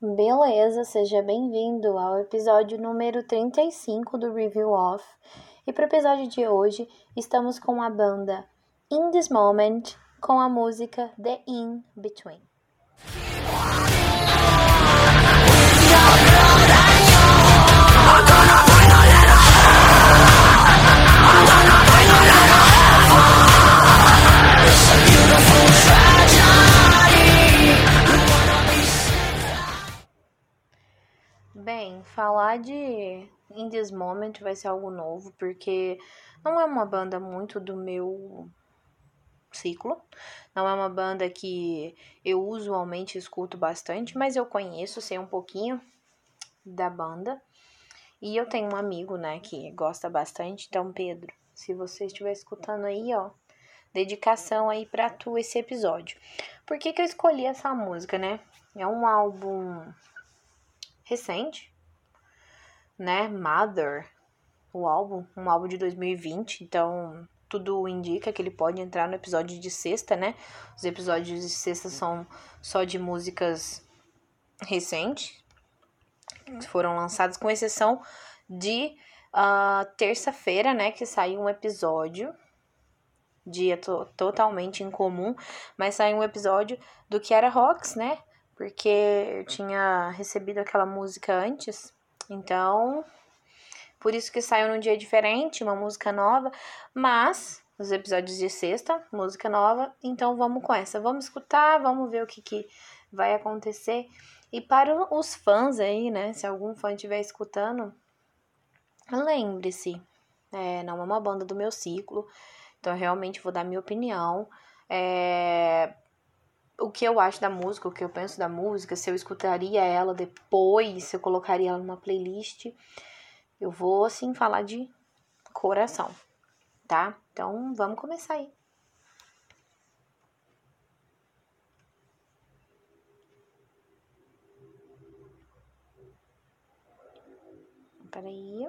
Beleza, seja bem-vindo ao episódio número 35 do Review Off. E para o episódio de hoje, estamos com a banda In This Moment com a música The In Between. Falar de In This Moment vai ser algo novo, porque não é uma banda muito do meu ciclo. Não é uma banda que eu usualmente escuto bastante, mas eu conheço, sei um pouquinho da banda. E eu tenho um amigo, né, que gosta bastante. Então, Pedro, se você estiver escutando aí, ó, dedicação aí pra tu esse episódio. Por que que eu escolhi essa música, né? É um álbum recente, né? Mother, o álbum, um álbum de 2020, então tudo indica que ele pode entrar no episódio de sexta, né? Os episódios de sexta são só de músicas recentes, que foram lançados, com exceção de uh, terça-feira, né? Que saiu um episódio dia to totalmente incomum, mas saiu um episódio do Kiara Rocks, né? porque eu tinha recebido aquela música antes. Então, por isso que saiu num dia diferente, uma música nova, mas os episódios de sexta, música nova, então vamos com essa. Vamos escutar, vamos ver o que, que vai acontecer. E para os fãs aí, né, se algum fã estiver escutando, lembre-se, é, não é uma banda do meu ciclo, então eu realmente vou dar minha opinião. É, o que eu acho da música, o que eu penso da música, se eu escutaria ela depois, se eu colocaria ela numa playlist. Eu vou, assim, falar de coração, tá? Então, vamos começar aí. Peraí,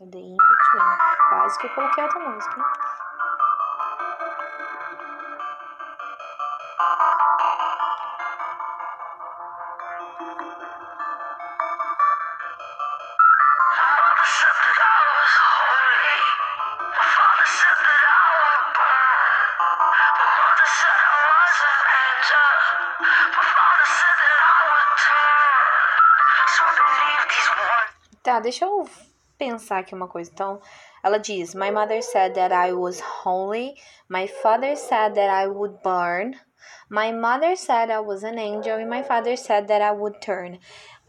eu dei in between. Quase que eu coloquei outra música, hein? Deixa eu pensar aqui uma coisa. Então, ela diz: My mother said that I was holy. My father said that I would burn. My mother said I was an angel. And my father said that I would turn.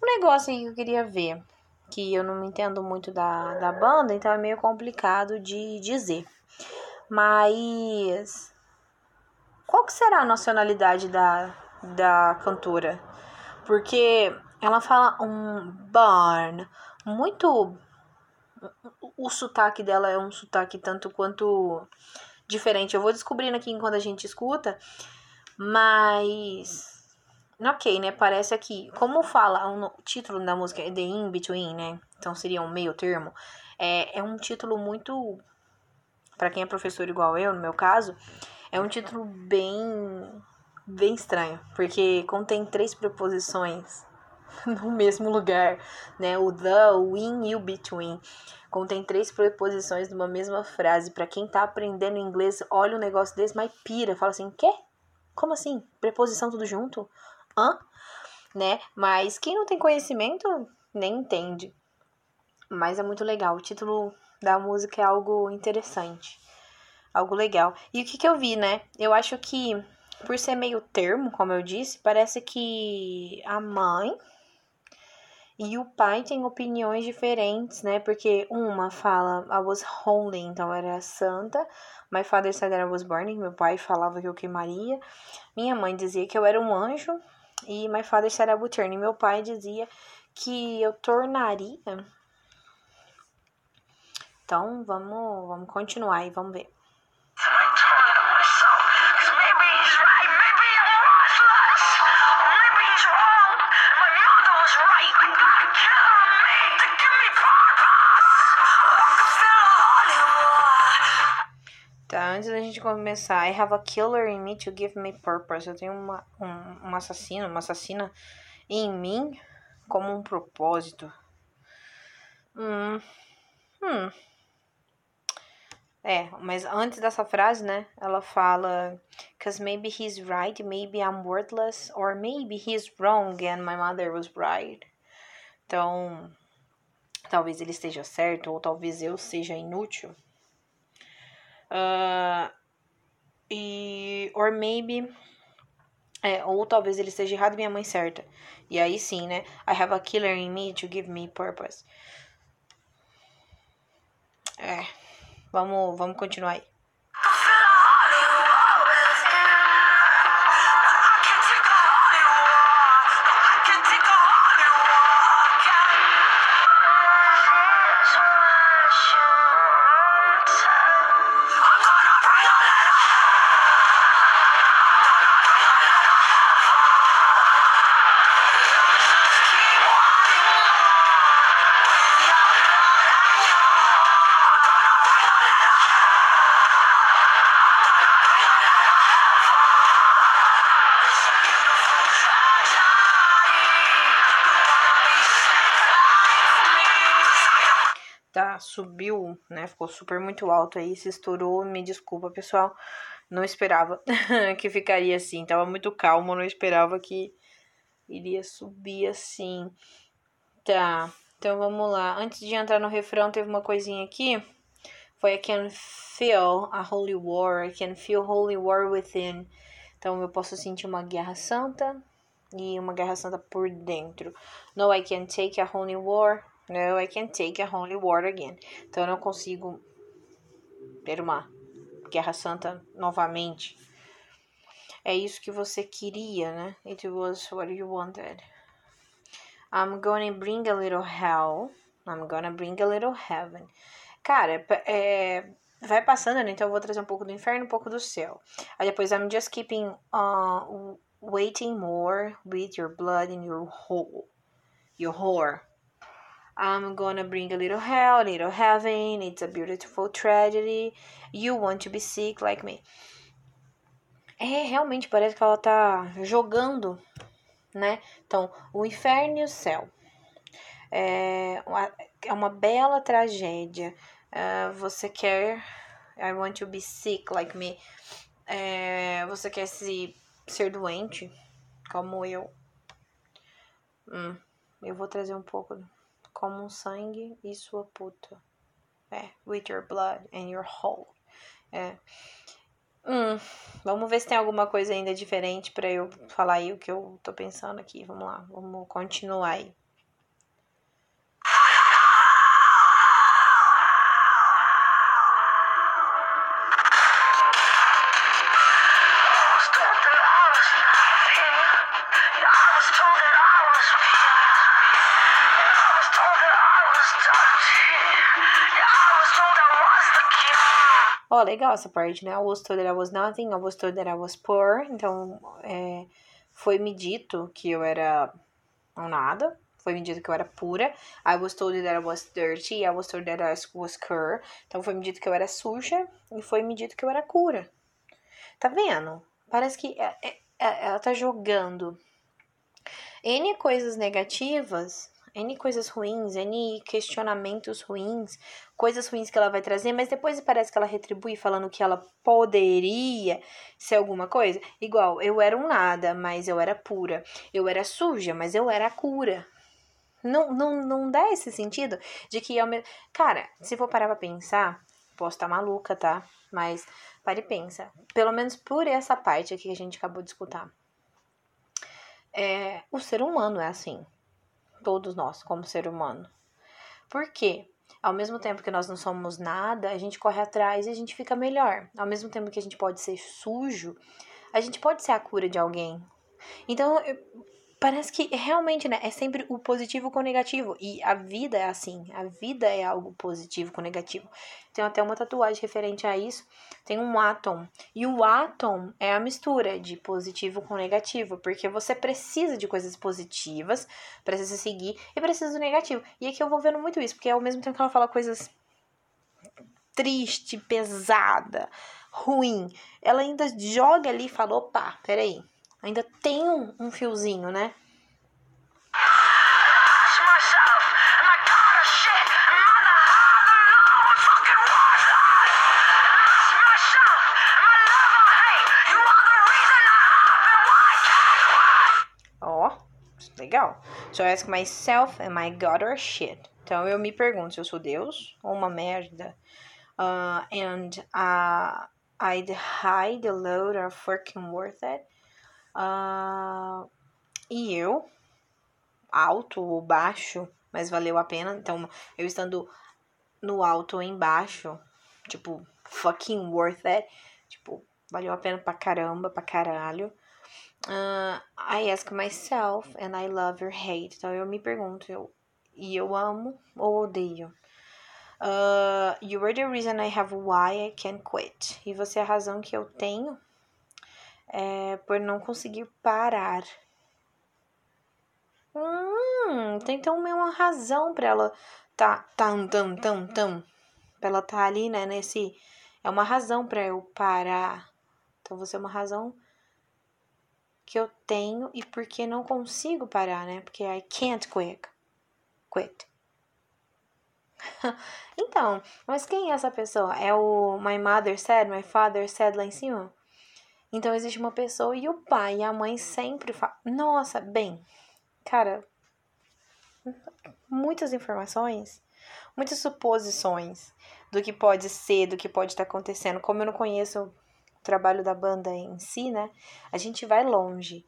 Um negócio que eu queria ver, que eu não entendo muito da, da banda, então é meio complicado de dizer. Mas. Qual que será a nacionalidade da, da cantora? Porque ela fala um barn muito. O sotaque dela é um sotaque tanto quanto diferente. Eu vou descobrindo aqui enquanto a gente escuta, mas. Ok, né? Parece aqui. Como fala o título da música é The In Between, né? Então seria um meio termo. É, é um título muito. para quem é professor igual eu, no meu caso, é um título bem. bem estranho. Porque contém três preposições no mesmo lugar, né? O the, o in e o between. Contém três preposições numa mesma frase. Para quem tá aprendendo inglês, olha um negócio desse, mas pira, fala assim: "Quê? Como assim? Preposição tudo junto? Hã?" Né? Mas quem não tem conhecimento nem entende. Mas é muito legal. O título da música é algo interessante. Algo legal. E o que que eu vi, né? Eu acho que por ser meio termo, como eu disse, parece que a mãe e o pai tem opiniões diferentes, né? Porque uma fala I was holy, então era santa. My father said I was burning. Meu pai falava que eu queimaria. Minha mãe dizia que eu era um anjo. E my father said I would turn. E meu pai dizia que eu tornaria. Então, vamos, vamos continuar e vamos ver. Antes da gente começar, I have a killer in me to give me purpose. Eu tenho uma, um, um assassino, uma assassina em mim como um propósito. Hum. Hum. É, mas antes dessa frase, né? Ela fala: Cause maybe he's right, maybe I'm worthless, or maybe he's wrong and my mother was right. Então, talvez ele esteja certo, ou talvez eu seja inútil. Uh, e, or maybe. É, ou talvez ele esteja errado e minha mãe certa. E aí sim, né? I have a killer in me to give me purpose. É. Vamos, vamos continuar aí. Tá, subiu, né? Ficou super muito alto aí, se estourou. Me desculpa, pessoal. Não esperava que ficaria assim. Tava muito calmo, não esperava que iria subir assim. Tá, então vamos lá. Antes de entrar no refrão, teve uma coisinha aqui. Foi I can feel a holy war. I can feel holy war within. Então eu posso sentir uma guerra santa e uma guerra santa por dentro. No, I can take a holy war No, I can take a holy war again. Então eu não consigo ter uma guerra santa novamente. É isso que você queria, né? It was what you wanted. I'm gonna bring a little hell. I'm gonna bring a little heaven. Cara, é, vai passando, né? Então eu vou trazer um pouco do inferno, um pouco do céu. Aí depois I'm just keeping uh, waiting more with your blood in your hole. Your whore. I'm gonna bring a little hell, a little heaven. It's a beautiful tragedy. You want to be sick like me. É, realmente parece que ela tá jogando, né? Então, o inferno e o céu. É uma, é uma bela tragédia. Uh, você quer. I want to be sick like me. É, você quer se ser doente, como eu. Hum, eu vou trazer um pouco como um sangue e sua puta. É, with your blood and your whole. É. Hum, vamos ver se tem alguma coisa ainda diferente para eu falar aí o que eu tô pensando aqui. Vamos lá, vamos continuar aí. Legal essa parte, né? I was told that I was nothing, I was told that I was poor. Então, é, foi me dito que eu era um nada. Foi me dito que eu era pura. I was told that I was dirty. I was told that I was cur. Então, foi me dito que eu era suja. E foi me dito que eu era cura. Tá vendo? Parece que é, é, é ela tá jogando N coisas negativas N coisas ruins, N questionamentos ruins, coisas ruins que ela vai trazer, mas depois parece que ela retribui falando que ela poderia ser alguma coisa. Igual, eu era um nada, mas eu era pura. Eu era suja, mas eu era cura. Não, não, não dá esse sentido de que é o. Cara, se for parar pra pensar, posso estar tá maluca, tá? Mas pare e pensa. Pelo menos por essa parte aqui que a gente acabou de escutar. É, o ser humano é assim todos nós, como ser humano. Por quê? Ao mesmo tempo que nós não somos nada, a gente corre atrás e a gente fica melhor. Ao mesmo tempo que a gente pode ser sujo, a gente pode ser a cura de alguém. Então, parece que realmente, né, é sempre o positivo com o negativo. E a vida é assim, a vida é algo positivo com negativo. Tem até uma tatuagem referente a isso. Tem um átomo. E o átomo é a mistura de positivo com negativo, porque você precisa de coisas positivas se seguir e precisa do negativo. E aqui eu vou vendo muito isso, porque ao mesmo tempo que ela fala coisas triste, pesada, ruim, ela ainda joga ali e fala, opa, peraí, Ainda tem um, um fiozinho, né? legal. So I ask myself, am I God or shit? Então eu me pergunto se eu sou Deus ou uma merda. Uh, and uh, I'd hide the load or fucking worth it. Uh, e eu, alto ou baixo, mas valeu a pena. Então, eu estando no alto ou embaixo, tipo, fucking worth it. Tipo, valeu a pena pra caramba, pra caralho. Uh, I ask myself and I love or hate. Então eu me pergunto, eu, e eu amo ou odeio. Uh, you are the reason I have why I can't quit. E você é a razão que eu tenho é, por não conseguir parar. Hum, tem então uma razão para ela tá tam tam tam tam. Pra ela tá ali, né, nesse é uma razão para eu parar. Então você é uma razão que eu tenho e porque não consigo parar, né? Porque I can't quit. Quit. então, mas quem é essa pessoa? É o my mother said, my father said lá em cima? Então existe uma pessoa e o pai e a mãe sempre falam. Nossa, bem, cara, muitas informações, muitas suposições do que pode ser, do que pode estar acontecendo. Como eu não conheço trabalho da banda em si, né? A gente vai longe.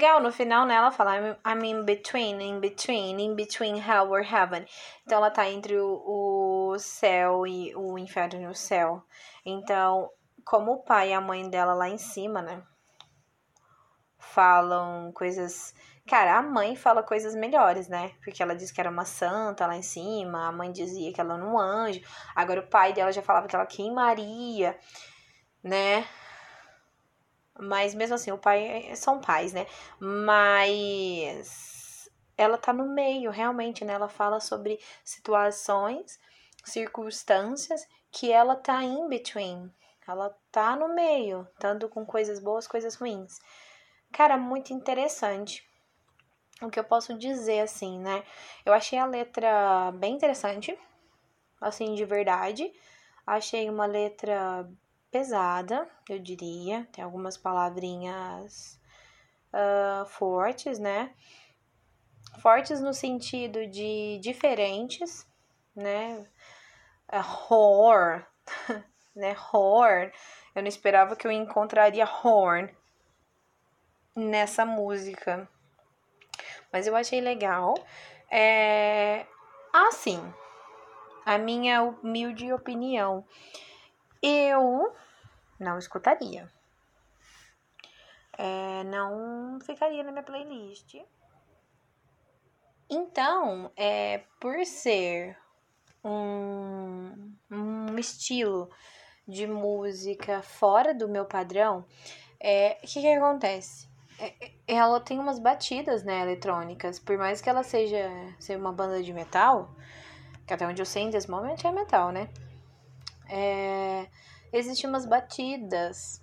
Legal, no final, né, ela fala I'm in between, in between, in between hell or heaven. Então, ela tá entre o, o céu e o inferno e o céu. Então, como o pai e a mãe dela lá em cima, né, falam coisas... Cara, a mãe fala coisas melhores, né? Porque ela disse que era uma santa lá em cima, a mãe dizia que ela era um anjo. Agora o pai dela já falava que ela queimaria, né? Mas mesmo assim, o pai é, são pais, né? Mas ela tá no meio, realmente, né? Ela fala sobre situações, circunstâncias que ela tá in between. Ela tá no meio, tanto com coisas boas, coisas ruins. Cara, muito interessante. O que eu posso dizer assim, né? Eu achei a letra bem interessante, assim, de verdade. Achei uma letra pesada, eu diria. Tem algumas palavrinhas uh, fortes, né? Fortes no sentido de diferentes, né? Uh, horror, né? Horror. Eu não esperava que eu encontraria horn nessa música. Mas eu achei legal. É... Assim, a minha humilde opinião eu não escutaria. É, não ficaria na minha playlist. Então, é, por ser um, um estilo de música fora do meu padrão, é, o que, que acontece? É, é, ela tem umas batidas, né, eletrônicas. Por mais que ela seja, seja uma banda de metal, que até onde eu sei, em momento é metal, né? É, existem umas batidas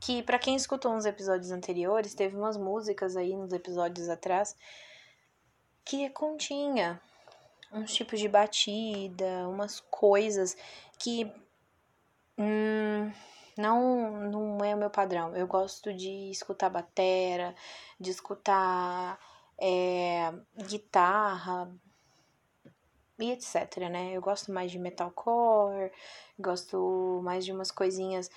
que para quem escutou uns episódios anteriores, teve umas músicas aí nos episódios atrás que continha uns tipos de batida, umas coisas que hum, não não é o meu padrão. Eu gosto de escutar batera, de escutar é, guitarra, e etc, né? Eu gosto mais de metalcore, gosto mais de umas coisinhas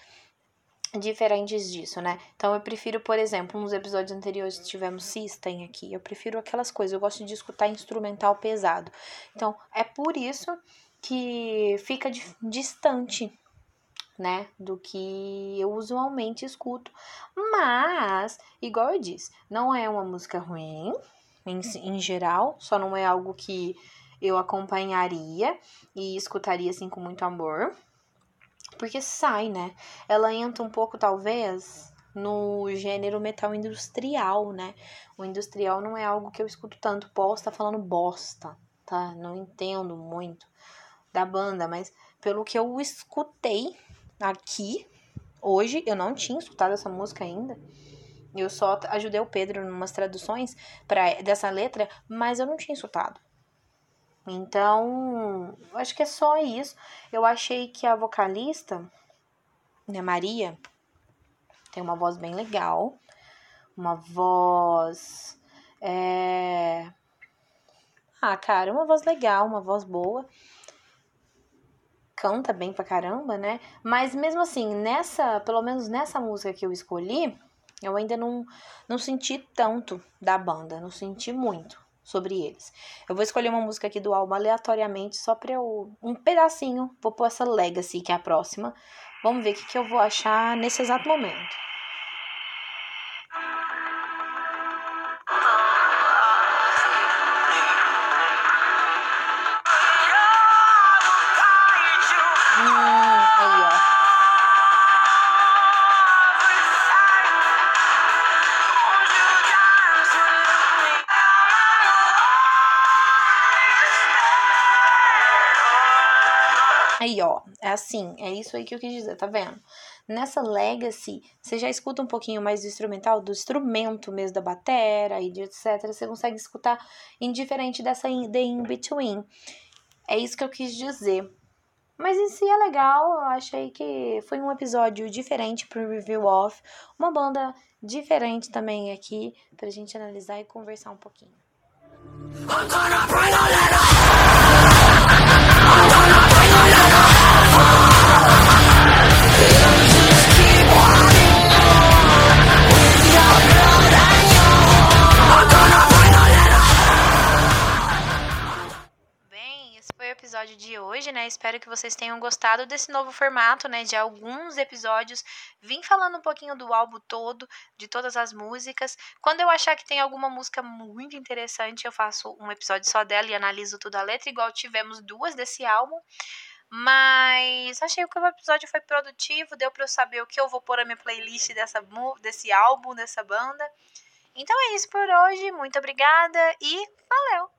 diferentes disso, né? Então eu prefiro, por exemplo, nos episódios anteriores tivemos System aqui, eu prefiro aquelas coisas, eu gosto de escutar instrumental pesado. Então é por isso que fica distante, né, do que eu usualmente escuto. Mas, igual eu disse, não é uma música ruim em, em geral, só não é algo que eu acompanharia e escutaria assim com muito amor. Porque sai, né? Ela entra um pouco, talvez, no gênero metal industrial, né? O industrial não é algo que eu escuto tanto. Posso estar tá falando bosta, tá? Não entendo muito da banda, mas pelo que eu escutei aqui hoje, eu não tinha escutado essa música ainda. Eu só ajudei o Pedro em umas traduções para dessa letra, mas eu não tinha escutado. Então, acho que é só isso. Eu achei que a vocalista, né, Maria, tem uma voz bem legal. Uma voz. É... Ah, cara, uma voz legal, uma voz boa. Canta bem pra caramba, né? Mas mesmo assim, nessa, pelo menos nessa música que eu escolhi, eu ainda não, não senti tanto da banda, não senti muito sobre eles. Eu vou escolher uma música aqui do álbum aleatoriamente, só pra eu. Um pedacinho. Vou pôr essa Legacy, que é a próxima. Vamos ver o que, que eu vou achar nesse exato momento. É assim, é isso aí que eu quis dizer, tá vendo? Nessa Legacy, você já escuta um pouquinho mais do instrumental, do instrumento mesmo, da batera e de etc. Você consegue escutar indiferente dessa The In Between. É isso que eu quis dizer. Mas em si é legal, eu achei que foi um episódio diferente pro Review Off. Uma banda diferente também aqui, pra gente analisar e conversar um pouquinho. I'm gonna hoje, né? Espero que vocês tenham gostado desse novo formato, né? De alguns episódios. Vim falando um pouquinho do álbum todo, de todas as músicas. Quando eu achar que tem alguma música muito interessante, eu faço um episódio só dela e analiso tudo a letra, igual tivemos duas desse álbum. Mas achei que o episódio foi produtivo, deu para eu saber o que eu vou pôr na minha playlist dessa, desse álbum, dessa banda. Então é isso por hoje, muito obrigada e valeu!